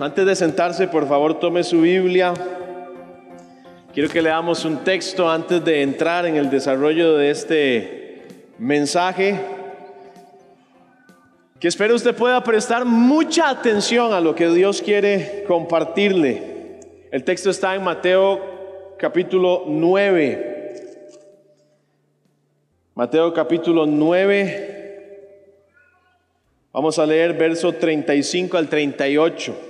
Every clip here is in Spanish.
Antes de sentarse, por favor, tome su Biblia. Quiero que leamos un texto antes de entrar en el desarrollo de este mensaje. Que espero usted pueda prestar mucha atención a lo que Dios quiere compartirle. El texto está en Mateo capítulo 9. Mateo capítulo 9 Vamos a leer verso 35 al 38.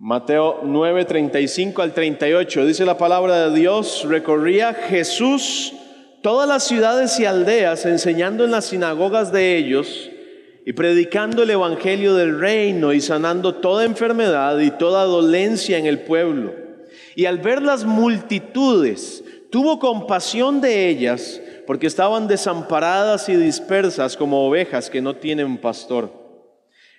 Mateo 9, 35 al 38. Dice la palabra de Dios, recorría Jesús todas las ciudades y aldeas enseñando en las sinagogas de ellos y predicando el Evangelio del reino y sanando toda enfermedad y toda dolencia en el pueblo. Y al ver las multitudes, tuvo compasión de ellas porque estaban desamparadas y dispersas como ovejas que no tienen pastor.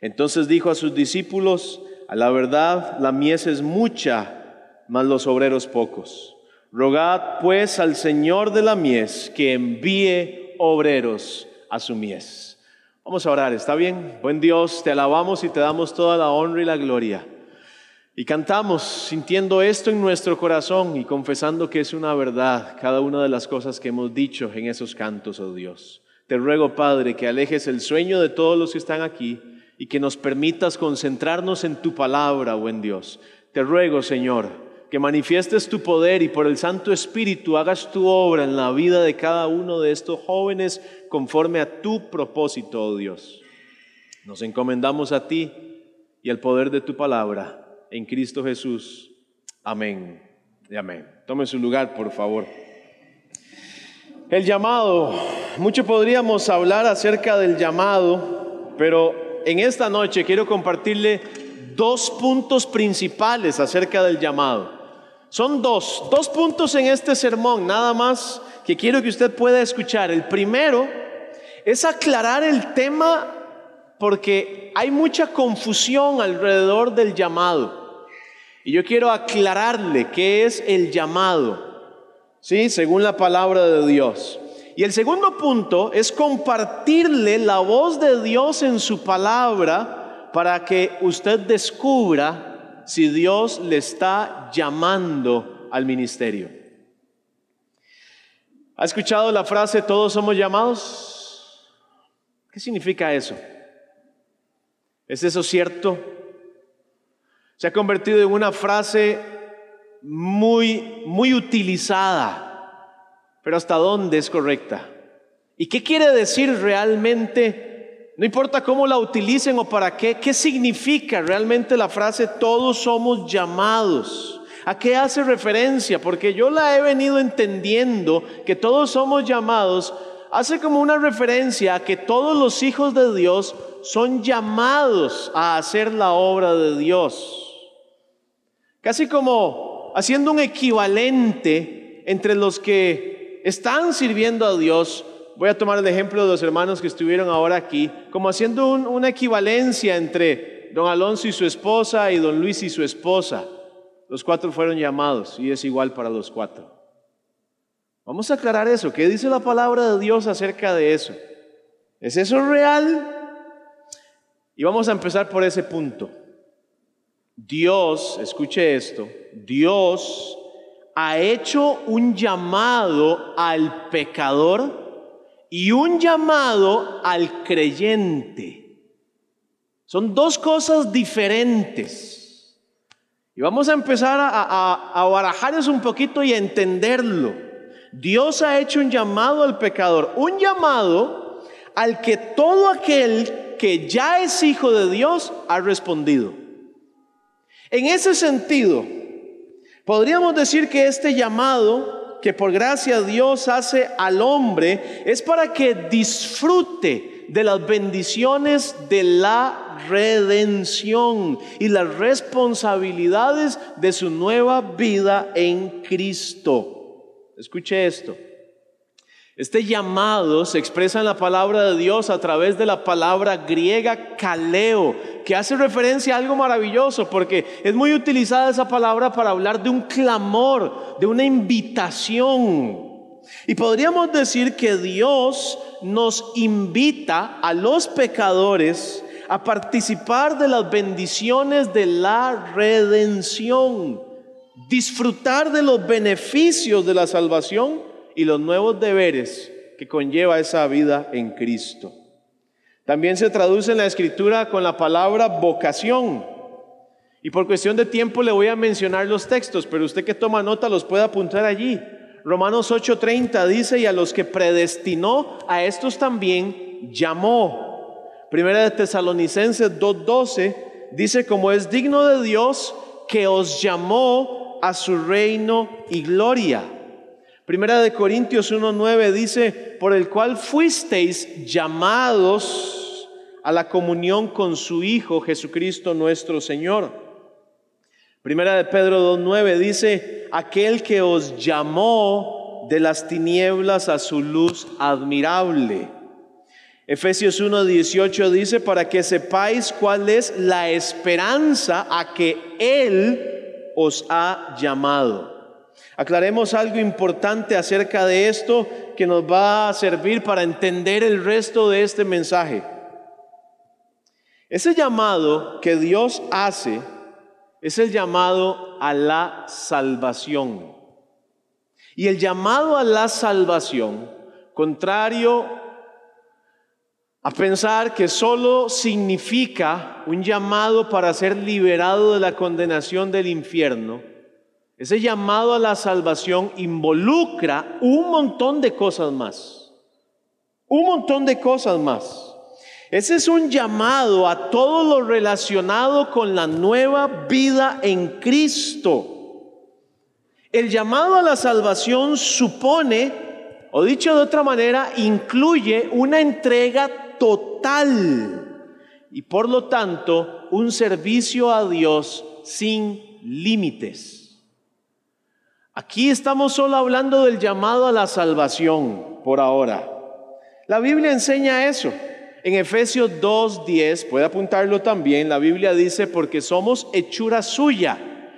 Entonces dijo a sus discípulos, a la verdad la mies es mucha, mas los obreros pocos. Rogad pues al Señor de la mies que envíe obreros a su mies. Vamos a orar, ¿está bien? Buen Dios, te alabamos y te damos toda la honra y la gloria. Y cantamos sintiendo esto en nuestro corazón y confesando que es una verdad cada una de las cosas que hemos dicho en esos cantos, oh Dios. Te ruego, Padre, que alejes el sueño de todos los que están aquí y que nos permitas concentrarnos en tu palabra, buen Dios. Te ruego, Señor, que manifiestes tu poder y por el Santo Espíritu hagas tu obra en la vida de cada uno de estos jóvenes conforme a tu propósito, oh Dios. Nos encomendamos a ti y al poder de tu palabra en Cristo Jesús. Amén y amén. Tome su lugar, por favor. El llamado, mucho podríamos hablar acerca del llamado, pero en esta noche quiero compartirle dos puntos principales acerca del llamado. Son dos, dos puntos en este sermón, nada más que quiero que usted pueda escuchar. El primero es aclarar el tema porque hay mucha confusión alrededor del llamado. Y yo quiero aclararle qué es el llamado, ¿sí? Según la palabra de Dios. Y el segundo punto es compartirle la voz de Dios en su palabra para que usted descubra si Dios le está llamando al ministerio. ¿Ha escuchado la frase todos somos llamados? ¿Qué significa eso? ¿Es eso cierto? se ha convertido en una frase muy, muy utilizada, pero ¿hasta dónde es correcta? ¿Y qué quiere decir realmente? No importa cómo la utilicen o para qué, ¿qué significa realmente la frase todos somos llamados? ¿A qué hace referencia? Porque yo la he venido entendiendo que todos somos llamados, hace como una referencia a que todos los hijos de Dios son llamados a hacer la obra de Dios. Casi como haciendo un equivalente entre los que están sirviendo a Dios. Voy a tomar el ejemplo de los hermanos que estuvieron ahora aquí, como haciendo una equivalencia entre don Alonso y su esposa y don Luis y su esposa. Los cuatro fueron llamados y es igual para los cuatro. Vamos a aclarar eso. ¿Qué dice la palabra de Dios acerca de eso? ¿Es eso real? Y vamos a empezar por ese punto. Dios, escuche esto, Dios ha hecho un llamado al pecador y un llamado al creyente. Son dos cosas diferentes. Y vamos a empezar a, a, barajar eso un poquito y a entenderlo. Dios ha hecho un llamado al pecador, un llamado al que todo aquel que ya es hijo de Dios ha respondido. En ese sentido, podríamos decir que este llamado que por gracia Dios hace al hombre es para que disfrute de las bendiciones de la redención y las responsabilidades de su nueva vida en Cristo. Escuche esto. Este llamado se expresa en la palabra de Dios a través de la palabra griega kaleo, que hace referencia a algo maravilloso, porque es muy utilizada esa palabra para hablar de un clamor, de una invitación. Y podríamos decir que Dios nos invita a los pecadores a participar de las bendiciones de la redención, disfrutar de los beneficios de la salvación y los nuevos deberes que conlleva esa vida en Cristo. También se traduce en la escritura con la palabra vocación. Y por cuestión de tiempo le voy a mencionar los textos, pero usted que toma nota los puede apuntar allí. Romanos 8:30 dice, y a los que predestinó, a estos también llamó. Primera de Tesalonicenses 2:12 dice, como es digno de Dios que os llamó a su reino y gloria. Primera de Corintios 1:9 dice, por el cual fuisteis llamados a la comunión con su Hijo Jesucristo nuestro Señor. Primera de Pedro 2.9 dice, aquel que os llamó de las tinieblas a su luz admirable. Efesios 1.18 dice, para que sepáis cuál es la esperanza a que Él os ha llamado. Aclaremos algo importante acerca de esto que nos va a servir para entender el resto de este mensaje. Ese llamado que Dios hace es el llamado a la salvación. Y el llamado a la salvación, contrario a pensar que solo significa un llamado para ser liberado de la condenación del infierno, ese llamado a la salvación involucra un montón de cosas más. Un montón de cosas más. Ese es un llamado a todo lo relacionado con la nueva vida en Cristo. El llamado a la salvación supone, o dicho de otra manera, incluye una entrega total y por lo tanto un servicio a Dios sin límites. Aquí estamos solo hablando del llamado a la salvación por ahora. La Biblia enseña eso. En Efesios 2.10, puede apuntarlo también, la Biblia dice, porque somos hechura suya.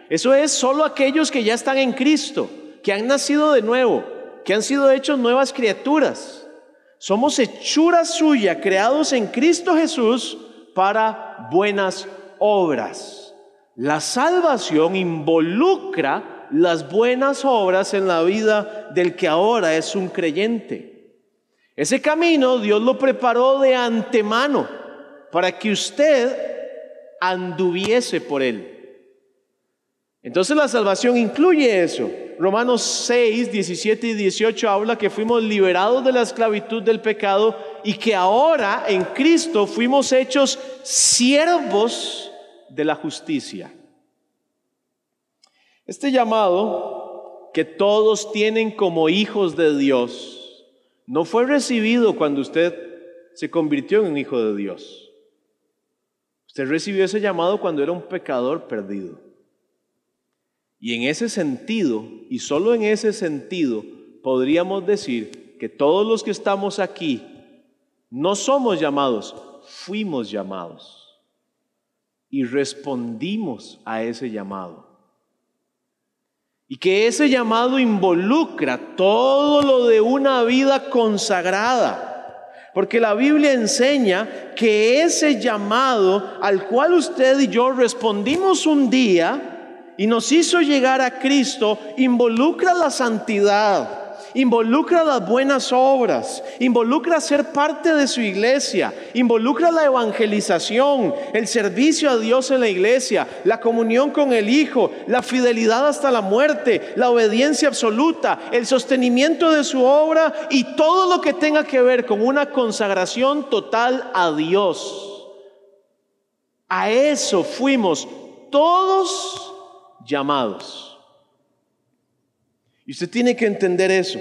Eso es solo aquellos que ya están en Cristo, que han nacido de nuevo, que han sido hechos nuevas criaturas. Somos hechura suya, creados en Cristo Jesús para buenas obras. La salvación involucra las buenas obras en la vida del que ahora es un creyente. Ese camino Dios lo preparó de antemano para que usted anduviese por él. Entonces la salvación incluye eso. Romanos 6, 17 y 18 habla que fuimos liberados de la esclavitud del pecado y que ahora en Cristo fuimos hechos siervos de la justicia. Este llamado que todos tienen como hijos de Dios no fue recibido cuando usted se convirtió en un hijo de Dios. Usted recibió ese llamado cuando era un pecador perdido. Y en ese sentido, y solo en ese sentido, podríamos decir que todos los que estamos aquí no somos llamados, fuimos llamados. Y respondimos a ese llamado. Y que ese llamado involucra todo lo de una vida consagrada. Porque la Biblia enseña que ese llamado al cual usted y yo respondimos un día y nos hizo llegar a Cristo involucra la santidad involucra las buenas obras, involucra ser parte de su iglesia, involucra la evangelización, el servicio a Dios en la iglesia, la comunión con el Hijo, la fidelidad hasta la muerte, la obediencia absoluta, el sostenimiento de su obra y todo lo que tenga que ver con una consagración total a Dios. A eso fuimos todos llamados. Y usted tiene que entender eso.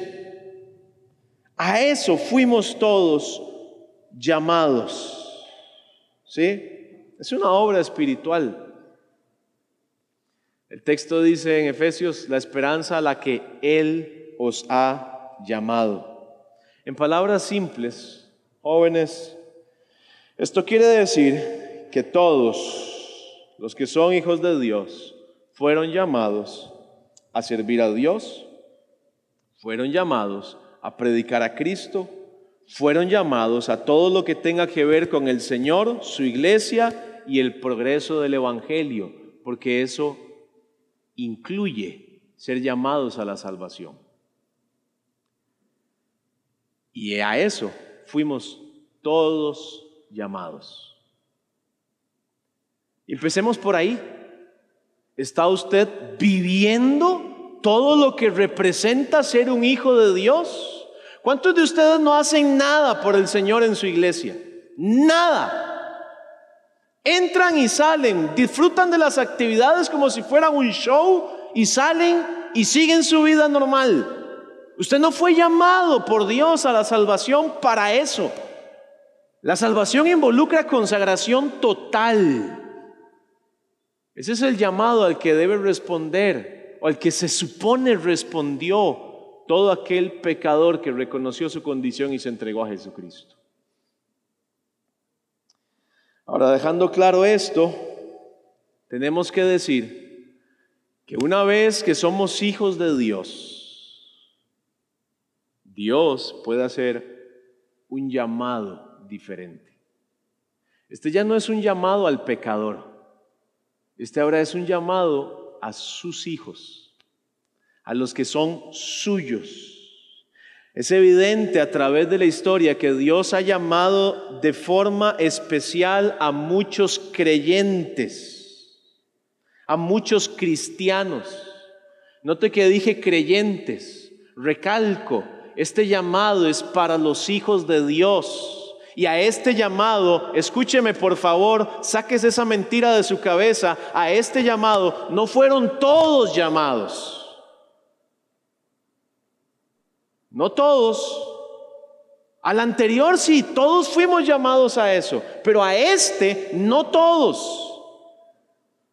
A eso fuimos todos llamados. ¿Sí? Es una obra espiritual. El texto dice en Efesios, la esperanza a la que Él os ha llamado. En palabras simples, jóvenes, esto quiere decir que todos los que son hijos de Dios fueron llamados a servir a Dios fueron llamados a predicar a Cristo, fueron llamados a todo lo que tenga que ver con el Señor, su iglesia y el progreso del Evangelio, porque eso incluye ser llamados a la salvación. Y a eso fuimos todos llamados. Empecemos por ahí. ¿Está usted viviendo todo lo que representa ser un hijo de Dios? ¿Cuántos de ustedes no hacen nada por el Señor en su iglesia? Nada. Entran y salen, disfrutan de las actividades como si fuera un show y salen y siguen su vida normal. Usted no fue llamado por Dios a la salvación para eso. La salvación involucra consagración total. Ese es el llamado al que debe responder o al que se supone respondió todo aquel pecador que reconoció su condición y se entregó a Jesucristo. Ahora, dejando claro esto, tenemos que decir que una vez que somos hijos de Dios, Dios puede hacer un llamado diferente. Este ya no es un llamado al pecador. Este ahora es un llamado a sus hijos, a los que son suyos. Es evidente a través de la historia que Dios ha llamado de forma especial a muchos creyentes, a muchos cristianos. Note que dije creyentes, recalco, este llamado es para los hijos de Dios y a este llamado, escúcheme por favor, saques esa mentira de su cabeza, a este llamado no fueron todos llamados. No todos. Al anterior sí, todos fuimos llamados a eso, pero a este no todos.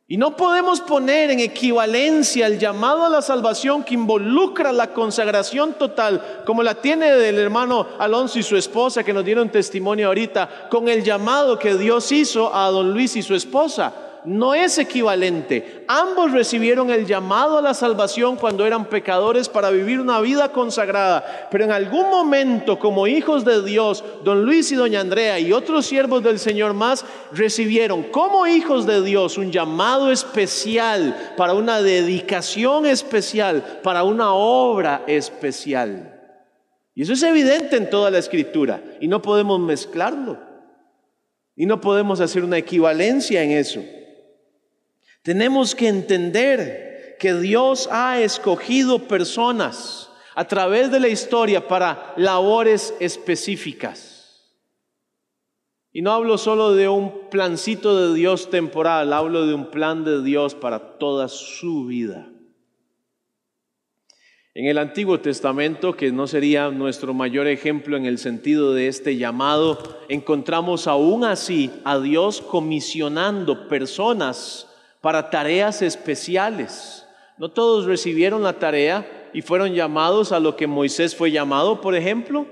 Y no podemos poner en equivalencia el llamado a la salvación que involucra la consagración total, como la tiene del hermano Alonso y su esposa que nos dieron testimonio ahorita, con el llamado que Dios hizo a don Luis y su esposa no es equivalente. Ambos recibieron el llamado a la salvación cuando eran pecadores para vivir una vida consagrada, pero en algún momento como hijos de Dios, don Luis y doña Andrea y otros siervos del Señor más recibieron como hijos de Dios un llamado especial para una dedicación especial, para una obra especial. Y eso es evidente en toda la escritura y no podemos mezclarlo. Y no podemos hacer una equivalencia en eso. Tenemos que entender que Dios ha escogido personas a través de la historia para labores específicas. Y no hablo solo de un plancito de Dios temporal, hablo de un plan de Dios para toda su vida. En el Antiguo Testamento, que no sería nuestro mayor ejemplo en el sentido de este llamado, encontramos aún así a Dios comisionando personas para tareas especiales. No todos recibieron la tarea y fueron llamados a lo que Moisés fue llamado, por ejemplo.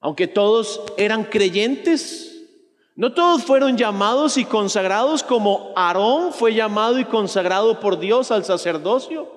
Aunque todos eran creyentes, no todos fueron llamados y consagrados como Aarón fue llamado y consagrado por Dios al sacerdocio.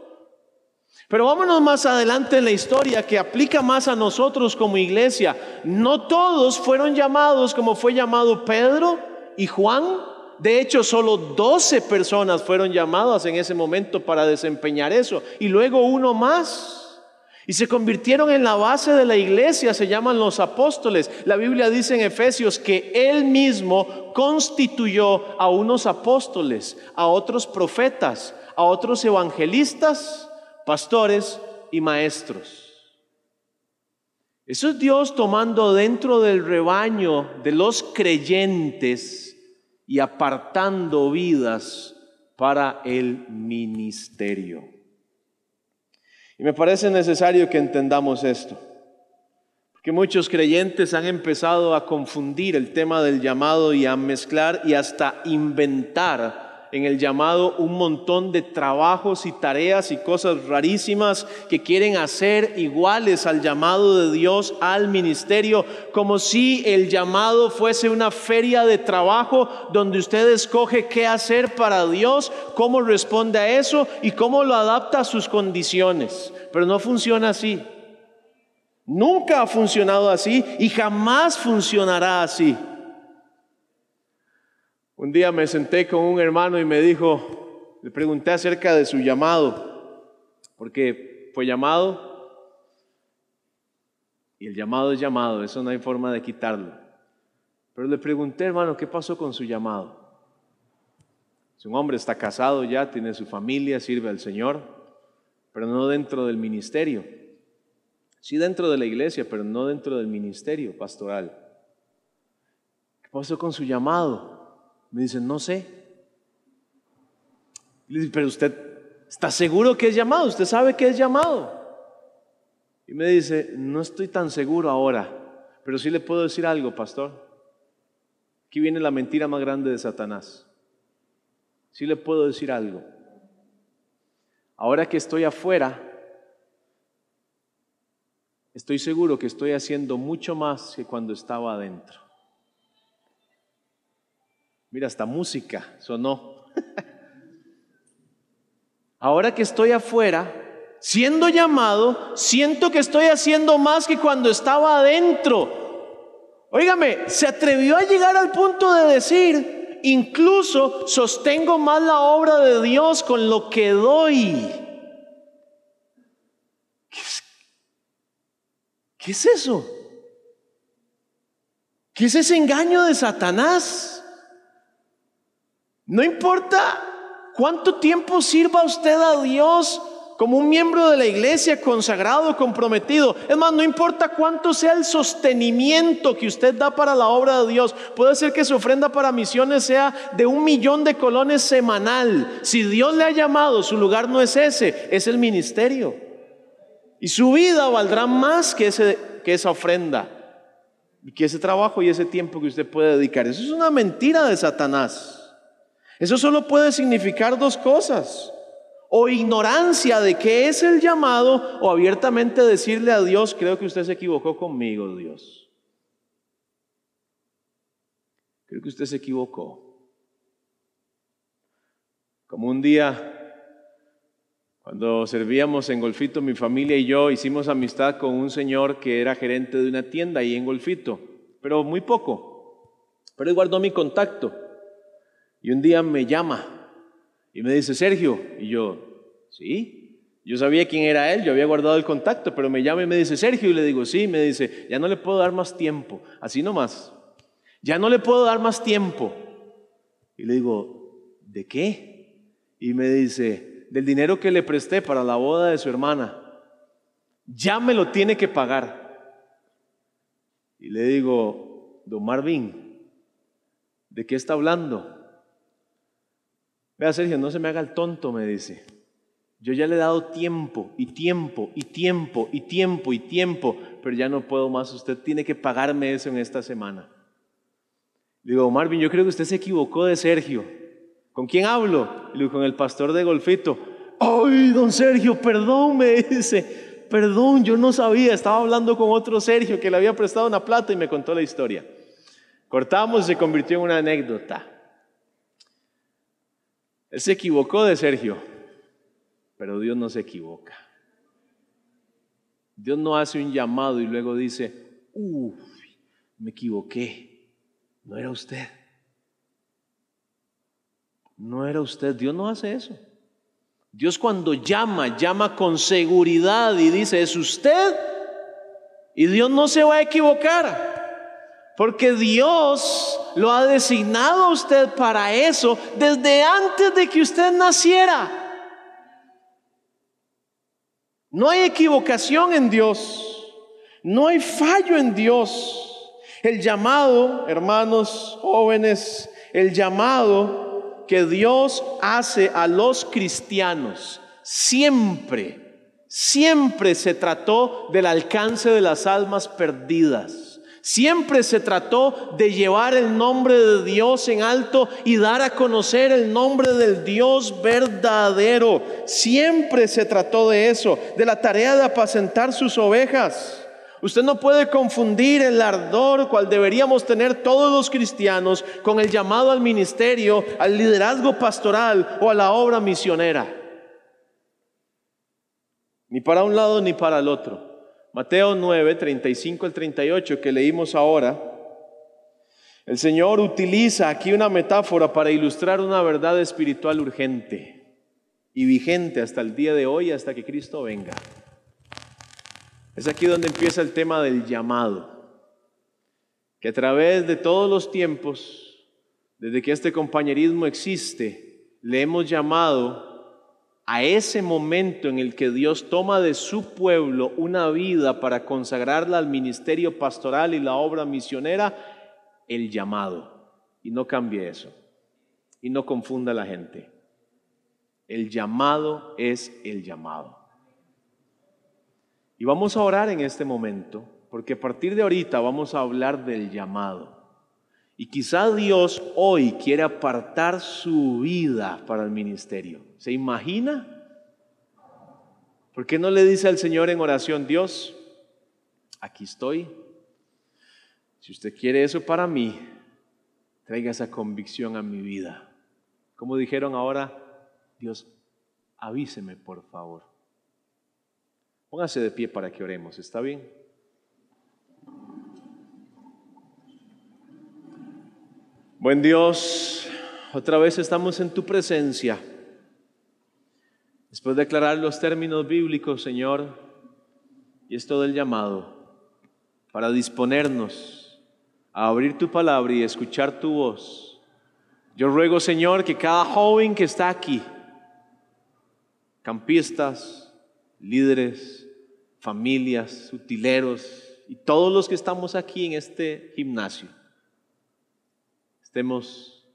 Pero vámonos más adelante en la historia que aplica más a nosotros como iglesia. No todos fueron llamados como fue llamado Pedro y Juan de hecho, solo 12 personas fueron llamadas en ese momento para desempeñar eso. Y luego uno más. Y se convirtieron en la base de la iglesia, se llaman los apóstoles. La Biblia dice en Efesios que Él mismo constituyó a unos apóstoles, a otros profetas, a otros evangelistas, pastores y maestros. Eso es Dios tomando dentro del rebaño de los creyentes y apartando vidas para el ministerio. Y me parece necesario que entendamos esto, porque muchos creyentes han empezado a confundir el tema del llamado y a mezclar y hasta inventar en el llamado un montón de trabajos y tareas y cosas rarísimas que quieren hacer iguales al llamado de Dios al ministerio, como si el llamado fuese una feria de trabajo donde usted escoge qué hacer para Dios, cómo responde a eso y cómo lo adapta a sus condiciones. Pero no funciona así. Nunca ha funcionado así y jamás funcionará así. Un día me senté con un hermano y me dijo, le pregunté acerca de su llamado, porque fue llamado y el llamado es llamado, eso no hay forma de quitarlo. Pero le pregunté, hermano, ¿qué pasó con su llamado? Si un hombre está casado ya, tiene su familia, sirve al Señor, pero no dentro del ministerio. Sí dentro de la iglesia, pero no dentro del ministerio pastoral. ¿Qué pasó con su llamado? Me dice, no sé. Le dice, pero usted está seguro que es llamado, usted sabe que es llamado. Y me dice, no estoy tan seguro ahora, pero sí le puedo decir algo, pastor. Aquí viene la mentira más grande de Satanás. Sí le puedo decir algo. Ahora que estoy afuera, estoy seguro que estoy haciendo mucho más que cuando estaba adentro. Mira, hasta música sonó. Ahora que estoy afuera, siendo llamado, siento que estoy haciendo más que cuando estaba adentro. Óigame, se atrevió a llegar al punto de decir, incluso sostengo más la obra de Dios con lo que doy. ¿Qué es, ¿Qué es eso? ¿Qué es ese engaño de Satanás? No importa cuánto tiempo sirva usted a Dios como un miembro de la iglesia consagrado, comprometido. Es más, no importa cuánto sea el sostenimiento que usted da para la obra de Dios. Puede ser que su ofrenda para misiones sea de un millón de colones semanal. Si Dios le ha llamado, su lugar no es ese, es el ministerio. Y su vida valdrá más que, ese, que esa ofrenda. Que ese trabajo y ese tiempo que usted puede dedicar. Eso es una mentira de Satanás. Eso solo puede significar dos cosas. O ignorancia de qué es el llamado o abiertamente decirle a Dios, creo que usted se equivocó conmigo, Dios. Creo que usted se equivocó. Como un día, cuando servíamos en Golfito, mi familia y yo hicimos amistad con un señor que era gerente de una tienda ahí en Golfito, pero muy poco. Pero él guardó mi contacto. Y un día me llama y me dice, Sergio, y yo, sí, yo sabía quién era él, yo había guardado el contacto, pero me llama y me dice, Sergio, y le digo, sí, me dice, ya no le puedo dar más tiempo, así nomás, ya no le puedo dar más tiempo. Y le digo, ¿de qué? Y me dice, del dinero que le presté para la boda de su hermana, ya me lo tiene que pagar. Y le digo, don Marvin, ¿de qué está hablando? Vea, Sergio, no se me haga el tonto, me dice. Yo ya le he dado tiempo y tiempo y tiempo y tiempo y tiempo, pero ya no puedo más. Usted tiene que pagarme eso en esta semana. digo, Marvin, yo creo que usted se equivocó de Sergio. ¿Con quién hablo? Le digo, con el pastor de Golfito. Ay, don Sergio, perdón, me dice. Perdón, yo no sabía. Estaba hablando con otro Sergio que le había prestado una plata y me contó la historia. Cortamos y se convirtió en una anécdota. Él se equivocó de Sergio, pero Dios no se equivoca. Dios no hace un llamado y luego dice, uff, me equivoqué, no era usted. No era usted, Dios no hace eso. Dios cuando llama, llama con seguridad y dice, es usted. Y Dios no se va a equivocar. Porque Dios lo ha designado a usted para eso desde antes de que usted naciera. No hay equivocación en Dios. No hay fallo en Dios. El llamado, hermanos jóvenes, el llamado que Dios hace a los cristianos siempre, siempre se trató del alcance de las almas perdidas. Siempre se trató de llevar el nombre de Dios en alto y dar a conocer el nombre del Dios verdadero. Siempre se trató de eso, de la tarea de apacentar sus ovejas. Usted no puede confundir el ardor cual deberíamos tener todos los cristianos con el llamado al ministerio, al liderazgo pastoral o a la obra misionera. Ni para un lado ni para el otro. Mateo 9, 35 al 38 que leímos ahora, el Señor utiliza aquí una metáfora para ilustrar una verdad espiritual urgente y vigente hasta el día de hoy, hasta que Cristo venga. Es aquí donde empieza el tema del llamado, que a través de todos los tiempos, desde que este compañerismo existe, le hemos llamado a ese momento en el que Dios toma de su pueblo una vida para consagrarla al ministerio pastoral y la obra misionera, el llamado. Y no cambie eso. Y no confunda a la gente. El llamado es el llamado. Y vamos a orar en este momento, porque a partir de ahorita vamos a hablar del llamado. Y quizá Dios hoy quiere apartar su vida para el ministerio. ¿Se imagina? ¿Por qué no le dice al Señor en oración, Dios, aquí estoy? Si usted quiere eso para mí, traiga esa convicción a mi vida. Como dijeron ahora, Dios, avíseme por favor. Póngase de pie para que oremos, ¿está bien? Buen Dios, otra vez estamos en tu presencia. Después de aclarar los términos bíblicos, Señor, y esto del llamado, para disponernos a abrir tu palabra y escuchar tu voz, yo ruego, Señor, que cada joven que está aquí, campistas, líderes, familias, utileros y todos los que estamos aquí en este gimnasio, estemos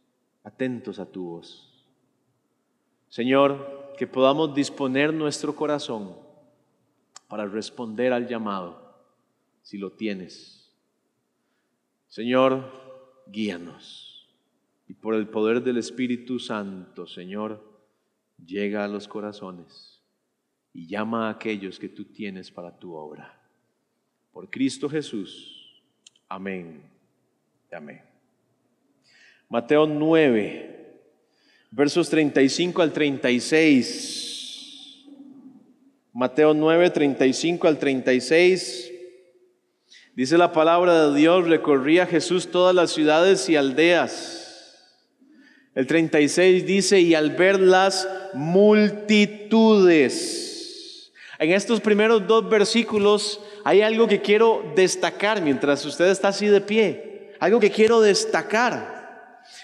atentos a tu voz. Señor, que podamos disponer nuestro corazón para responder al llamado, si lo tienes. Señor, guíanos. Y por el poder del Espíritu Santo, Señor, llega a los corazones y llama a aquellos que tú tienes para tu obra. Por Cristo Jesús. Amén. Amén. Mateo 9, versos 35 al 36. Mateo 9, 35 al 36. Dice la palabra de Dios, recorría Jesús todas las ciudades y aldeas. El 36 dice, y al ver las multitudes. En estos primeros dos versículos hay algo que quiero destacar mientras usted está así de pie. Algo que quiero destacar.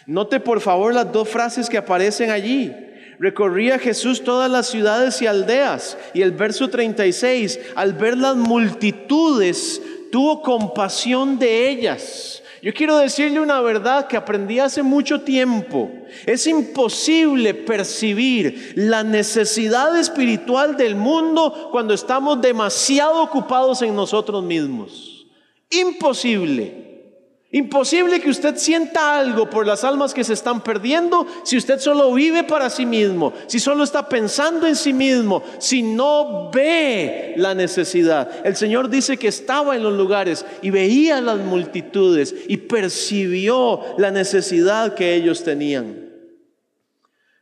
Note por favor las dos frases que aparecen allí. Recorría Jesús todas las ciudades y aldeas. Y el verso 36, al ver las multitudes, tuvo compasión de ellas. Yo quiero decirle una verdad que aprendí hace mucho tiempo. Es imposible percibir la necesidad espiritual del mundo cuando estamos demasiado ocupados en nosotros mismos. Imposible. Imposible que usted sienta algo por las almas que se están perdiendo si usted solo vive para sí mismo, si solo está pensando en sí mismo, si no ve la necesidad. El Señor dice que estaba en los lugares y veía las multitudes y percibió la necesidad que ellos tenían.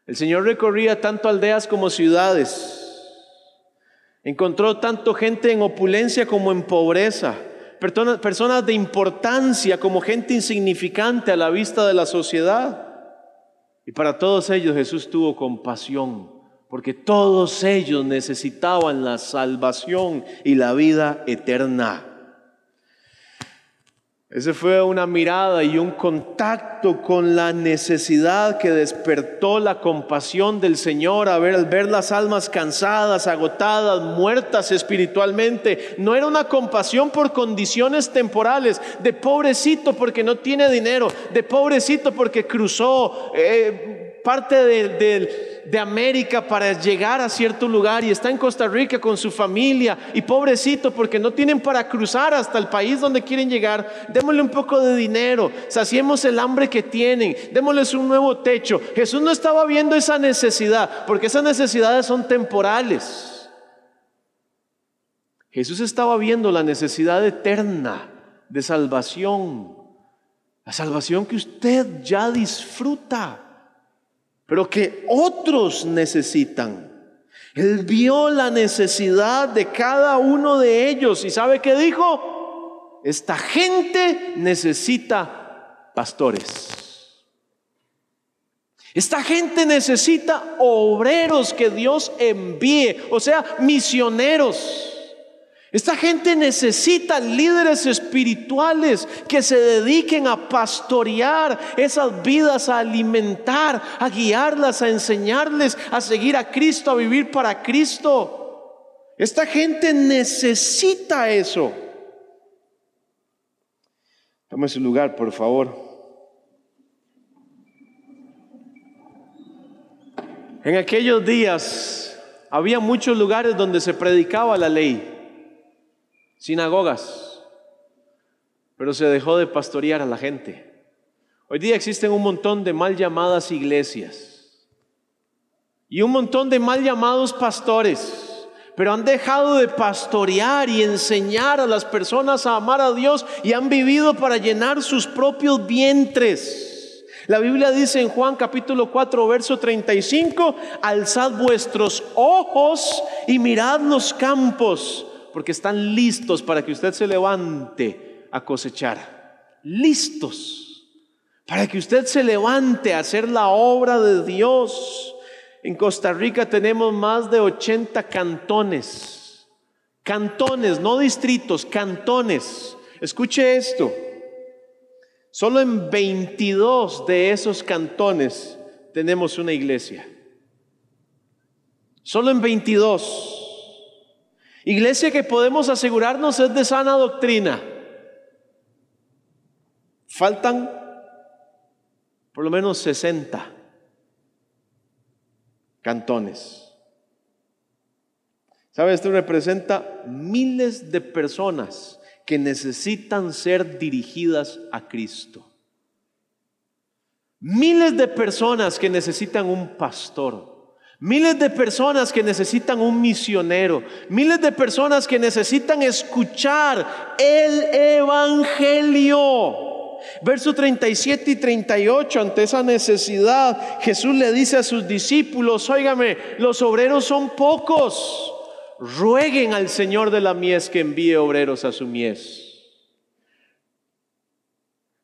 El Señor recorría tanto aldeas como ciudades. Encontró tanto gente en opulencia como en pobreza personas de importancia como gente insignificante a la vista de la sociedad. Y para todos ellos Jesús tuvo compasión, porque todos ellos necesitaban la salvación y la vida eterna. Ese fue una mirada y un contacto con la necesidad que despertó la compasión del Señor a ver, al ver las almas cansadas, agotadas, muertas espiritualmente. No era una compasión por condiciones temporales, de pobrecito porque no tiene dinero, de pobrecito porque cruzó. Eh, parte de, América para llegar a cierto lugar y está en Costa Rica con su familia y pobrecito porque no tienen para cruzar hasta el país donde quieren llegar, démosle un poco de dinero, saciemos el hambre que tienen, démosles un nuevo techo. Jesús no estaba viendo esa necesidad porque esas necesidades son temporales. Jesús estaba viendo la necesidad eterna de salvación, la salvación que usted ya disfruta pero que otros necesitan. Él vio la necesidad de cada uno de ellos y ¿sabe qué dijo? Esta gente necesita pastores. Esta gente necesita obreros que Dios envíe, o sea, misioneros. Esta gente necesita líderes espirituales que se dediquen a pastorear esas vidas, a alimentar, a guiarlas, a enseñarles a seguir a Cristo, a vivir para Cristo. Esta gente necesita eso. Tome su lugar, por favor. En aquellos días había muchos lugares donde se predicaba la ley, sinagogas, pero se dejó de pastorear a la gente. Hoy día existen un montón de mal llamadas iglesias y un montón de mal llamados pastores, pero han dejado de pastorear y enseñar a las personas a amar a Dios y han vivido para llenar sus propios vientres. La Biblia dice en Juan capítulo 4, verso 35, alzad vuestros ojos y mirad los campos, porque están listos para que usted se levante a cosechar. Listos para que usted se levante a hacer la obra de Dios. En Costa Rica tenemos más de 80 cantones. Cantones, no distritos, cantones. Escuche esto. Solo en 22 de esos cantones tenemos una iglesia. Solo en 22. Iglesia que podemos asegurarnos es de sana doctrina. Faltan por lo menos 60 cantones. ¿Sabe? Esto representa miles de personas que necesitan ser dirigidas a Cristo. Miles de personas que necesitan un pastor. Miles de personas que necesitan un misionero. Miles de personas que necesitan escuchar el Evangelio. Verso 37 y 38, ante esa necesidad, Jesús le dice a sus discípulos, óigame, los obreros son pocos rueguen al Señor de la mies que envíe obreros a su mies.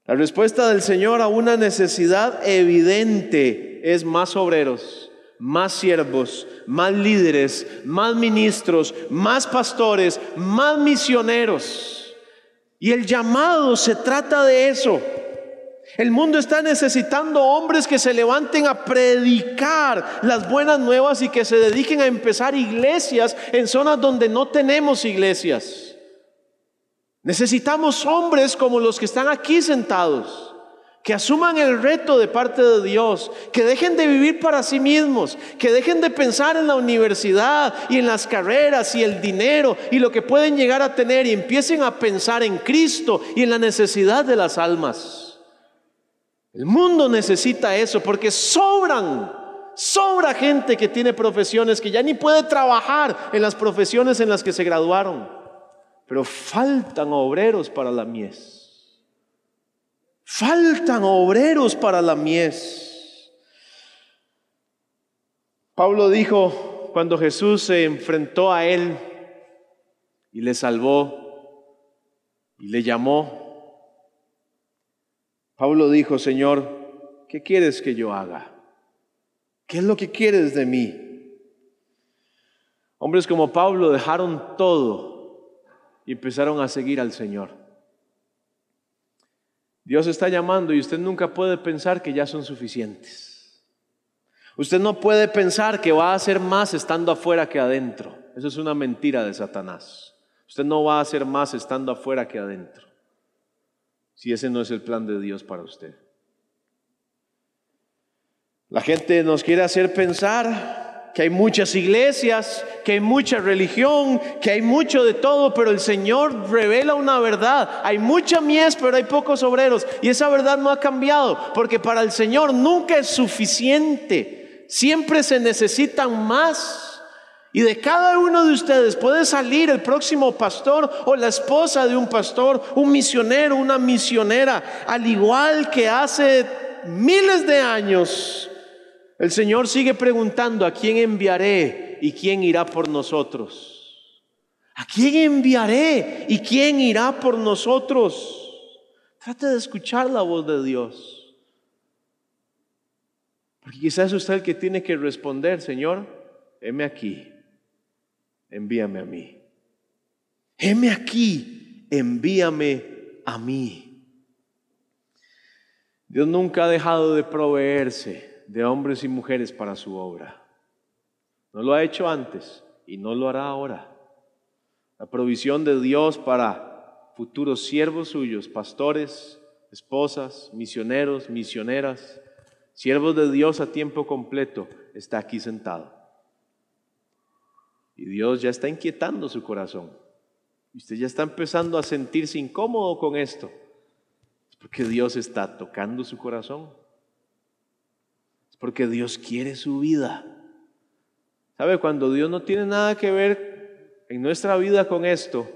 La respuesta del Señor a una necesidad evidente es más obreros, más siervos, más líderes, más ministros, más pastores, más misioneros. Y el llamado se trata de eso. El mundo está necesitando hombres que se levanten a predicar las buenas nuevas y que se dediquen a empezar iglesias en zonas donde no tenemos iglesias. Necesitamos hombres como los que están aquí sentados, que asuman el reto de parte de Dios, que dejen de vivir para sí mismos, que dejen de pensar en la universidad y en las carreras y el dinero y lo que pueden llegar a tener y empiecen a pensar en Cristo y en la necesidad de las almas. El mundo necesita eso porque sobran, sobra gente que tiene profesiones que ya ni puede trabajar en las profesiones en las que se graduaron. Pero faltan obreros para la mies. Faltan obreros para la mies. Pablo dijo cuando Jesús se enfrentó a él y le salvó y le llamó Pablo dijo, Señor, ¿qué quieres que yo haga? ¿Qué es lo que quieres de mí? Hombres como Pablo dejaron todo y empezaron a seguir al Señor. Dios está llamando y usted nunca puede pensar que ya son suficientes. Usted no puede pensar que va a hacer más estando afuera que adentro. Eso es una mentira de Satanás. Usted no va a hacer más estando afuera que adentro si ese no es el plan de Dios para usted. La gente nos quiere hacer pensar que hay muchas iglesias, que hay mucha religión, que hay mucho de todo, pero el Señor revela una verdad. Hay mucha mies, pero hay pocos obreros. Y esa verdad no ha cambiado, porque para el Señor nunca es suficiente. Siempre se necesitan más. Y de cada uno de ustedes puede salir el próximo pastor o la esposa de un pastor, un misionero, una misionera, al igual que hace miles de años. El Señor sigue preguntando a quién enviaré y quién irá por nosotros? ¿A quién enviaré y quién irá por nosotros? Trate de escuchar la voz de Dios. Porque quizás es usted el que tiene que responder, Señor, heme aquí, envíame a mí. Heme aquí, envíame a mí. Dios nunca ha dejado de proveerse de hombres y mujeres para su obra. No lo ha hecho antes y no lo hará ahora. La provisión de Dios para futuros siervos suyos, pastores, esposas, misioneros, misioneras, siervos de Dios a tiempo completo, está aquí sentado. Y Dios ya está inquietando su corazón. Usted ya está empezando a sentirse incómodo con esto. Porque Dios está tocando su corazón. Porque Dios quiere su vida. ¿Sabe? Cuando Dios no tiene nada que ver en nuestra vida con esto,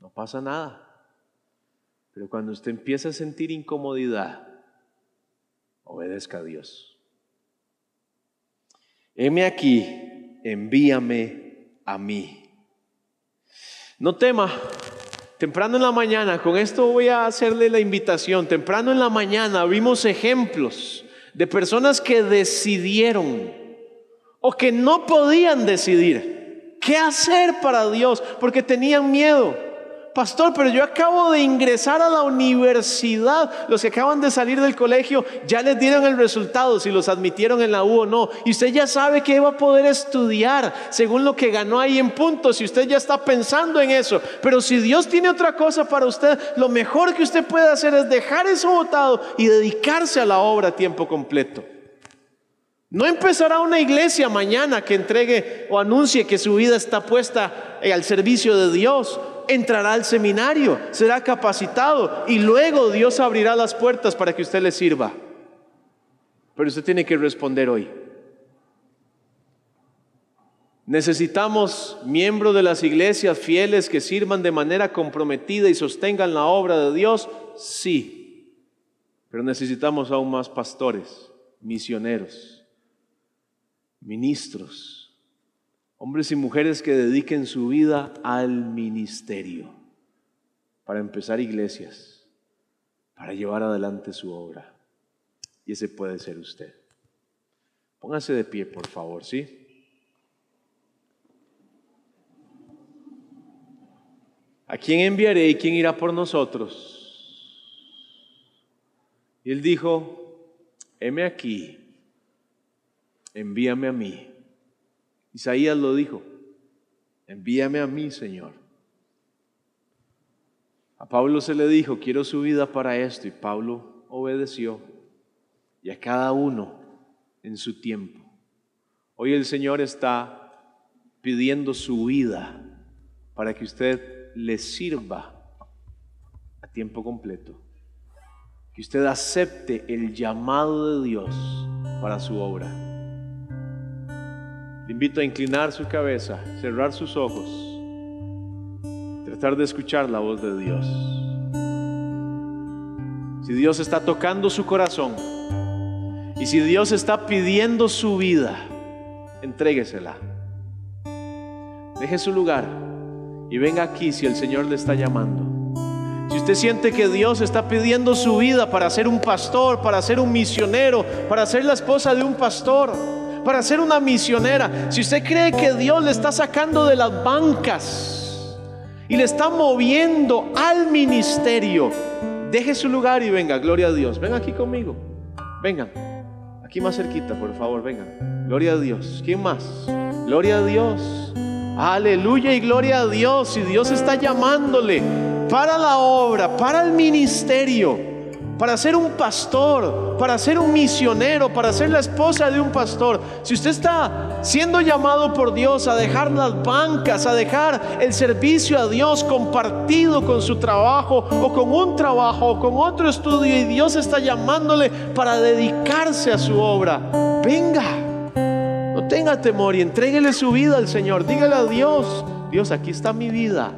no pasa nada. Pero cuando usted empieza a sentir incomodidad, obedezca a Dios. Heme aquí, envíame a mí. No tema, Temprano en la mañana, con esto voy a hacerle la invitación, temprano en la mañana vimos ejemplos de personas que decidieron o que no podían decidir qué hacer para Dios porque tenían miedo pastor, pero yo acabo de ingresar a la universidad. Los que acaban de salir del colegio ya les dieron el resultado, si los admitieron en la U o no. Y usted ya sabe que va a poder estudiar según lo que ganó ahí en puntos. Si usted ya está pensando en eso. Pero si Dios tiene otra cosa para usted, lo mejor que usted puede hacer es dejar eso votado y dedicarse a la obra a tiempo completo. No empezará una iglesia mañana que entregue o anuncie que su vida está puesta al servicio de Dios entrará al seminario, será capacitado y luego Dios abrirá las puertas para que usted le sirva. Pero usted tiene que responder hoy. Necesitamos miembros de las iglesias fieles que sirvan de manera comprometida y sostengan la obra de Dios, sí. Pero necesitamos aún más pastores, misioneros, ministros Hombres y mujeres que dediquen su vida al ministerio, para empezar iglesias, para llevar adelante su obra. Y ese puede ser usted. Póngase de pie, por favor, ¿sí? ¿A quién enviaré y quién irá por nosotros? Y él dijo, heme aquí, envíame a mí. Isaías lo dijo, envíame a mí, Señor. A Pablo se le dijo, quiero su vida para esto, y Pablo obedeció. Y a cada uno en su tiempo. Hoy el Señor está pidiendo su vida para que usted le sirva a tiempo completo. Que usted acepte el llamado de Dios para su obra. Le invito a inclinar su cabeza, cerrar sus ojos, tratar de escuchar la voz de Dios. Si Dios está tocando su corazón y si Dios está pidiendo su vida, entréguesela. Deje su lugar y venga aquí si el Señor le está llamando. Si usted siente que Dios está pidiendo su vida para ser un pastor, para ser un misionero, para ser la esposa de un pastor, para ser una misionera, si usted cree que Dios le está sacando de las bancas y le está moviendo al ministerio, deje su lugar y venga, gloria a Dios. Venga aquí conmigo. Vengan. Aquí más cerquita, por favor, vengan. Gloria a Dios. ¿Quién más? Gloria a Dios. Aleluya y gloria a Dios. Y Dios está llamándole para la obra, para el ministerio para ser un pastor, para ser un misionero, para ser la esposa de un pastor. Si usted está siendo llamado por Dios a dejar las bancas, a dejar el servicio a Dios compartido con su trabajo o con un trabajo o con otro estudio y Dios está llamándole para dedicarse a su obra, venga, no tenga temor y entréguele su vida al Señor. Dígale a Dios, Dios, aquí está mi vida.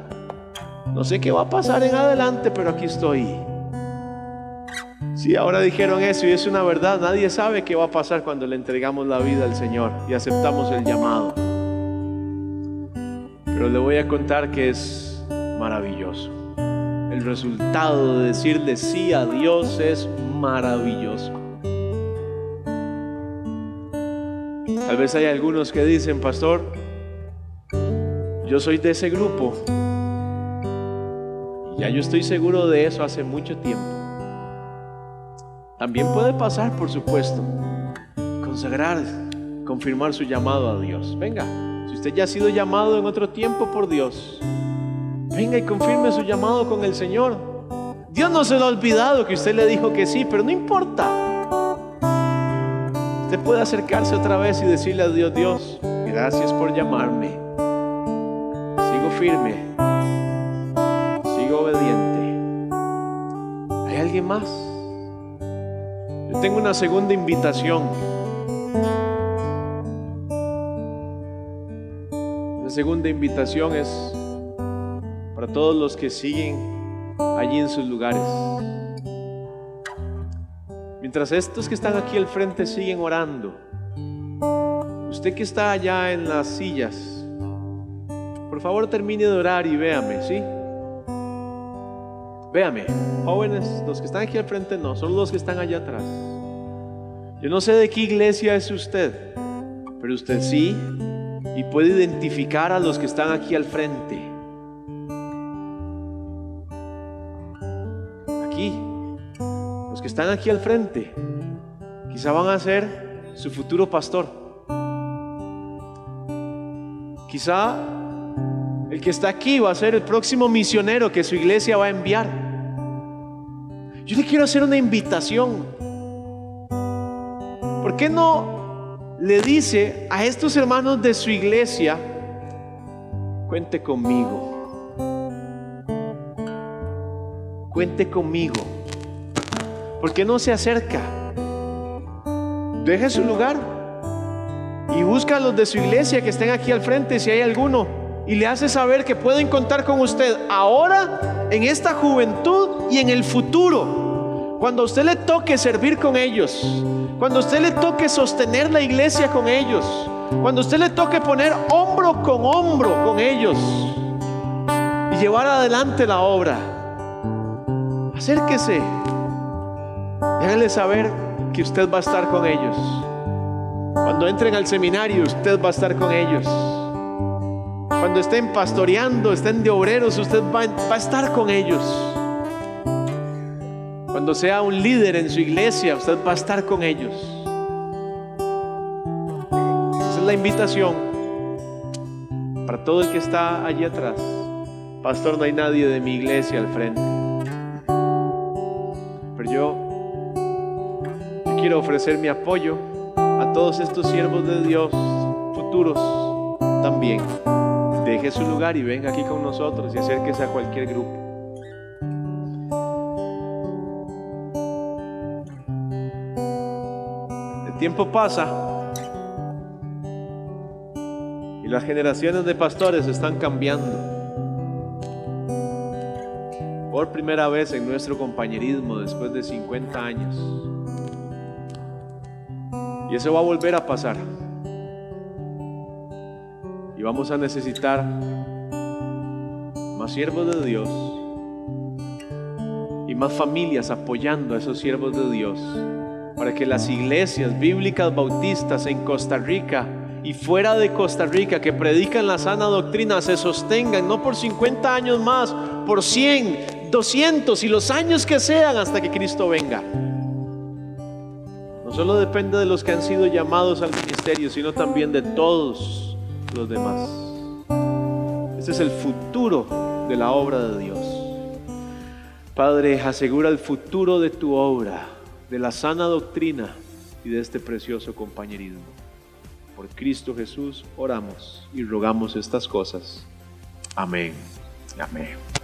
No sé qué va a pasar en adelante, pero aquí estoy. Sí, ahora dijeron eso y es una verdad. Nadie sabe qué va a pasar cuando le entregamos la vida al Señor y aceptamos el llamado. Pero le voy a contar que es maravilloso. El resultado de decirle sí a Dios es maravilloso. Tal vez hay algunos que dicen, pastor, yo soy de ese grupo. Ya yo estoy seguro de eso hace mucho tiempo. También puede pasar, por supuesto, consagrar, confirmar su llamado a Dios. Venga, si usted ya ha sido llamado en otro tiempo por Dios, venga y confirme su llamado con el Señor. Dios no se lo ha olvidado que usted le dijo que sí, pero no importa. Usted puede acercarse otra vez y decirle a Dios, Dios, gracias por llamarme. Sigo firme. Sigo obediente. ¿Hay alguien más? Tengo una segunda invitación. La segunda invitación es para todos los que siguen allí en sus lugares. Mientras estos que están aquí al frente siguen orando, usted que está allá en las sillas, por favor termine de orar y véame, ¿sí? Véame, jóvenes, los que están aquí al frente no, son los que están allá atrás. Yo no sé de qué iglesia es usted, pero usted sí, y puede identificar a los que están aquí al frente. Aquí, los que están aquí al frente, quizá van a ser su futuro pastor. Quizá el que está aquí va a ser el próximo misionero que su iglesia va a enviar. Yo le quiero hacer una invitación. ¿Por qué no le dice a estos hermanos de su iglesia, cuente conmigo? Cuente conmigo. ¿Por qué no se acerca? Deje su lugar y busca a los de su iglesia que estén aquí al frente si hay alguno y le hace saber que pueden contar con usted ahora, en esta juventud y en el futuro. Cuando a usted le toque servir con ellos, cuando a usted le toque sostener la iglesia con ellos, cuando a usted le toque poner hombro con hombro con ellos y llevar adelante la obra, acérquese hágale saber que usted va a estar con ellos. Cuando entren al seminario, usted va a estar con ellos. Cuando estén pastoreando, estén de obreros, usted va, va, a estar con ellos. Cuando sea un líder en su iglesia, usted va a estar con ellos. Esa es la invitación para todo el que está allí atrás. Pastor, no hay nadie de mi iglesia al frente. Pero yo, quiero ofrecer mi apoyo a todos estos siervos de Dios futuros también deje su lugar y venga aquí con nosotros y acérquese a cualquier grupo. Tiempo pasa y las generaciones de pastores están cambiando. Por primera vez en nuestro compañerismo después de 50 años. Y eso va a volver a pasar. Y vamos a necesitar más siervos de Dios y más familias apoyando a esos siervos de Dios para que las iglesias bíblicas bautistas en Costa Rica y fuera de Costa Rica que predican la sana doctrina se sostengan no por 50 años más, por 100, 200 y los años que sean hasta que Cristo venga. No solo depende de los que han sido llamados al ministerio, sino también de todos los demás. Este es el futuro de la obra de Dios. Padre, asegura el futuro de tu obra, de la sana doctrina y de este precioso compañerismo. Por Cristo Jesús oramos y rogamos estas cosas. Amén. Amén.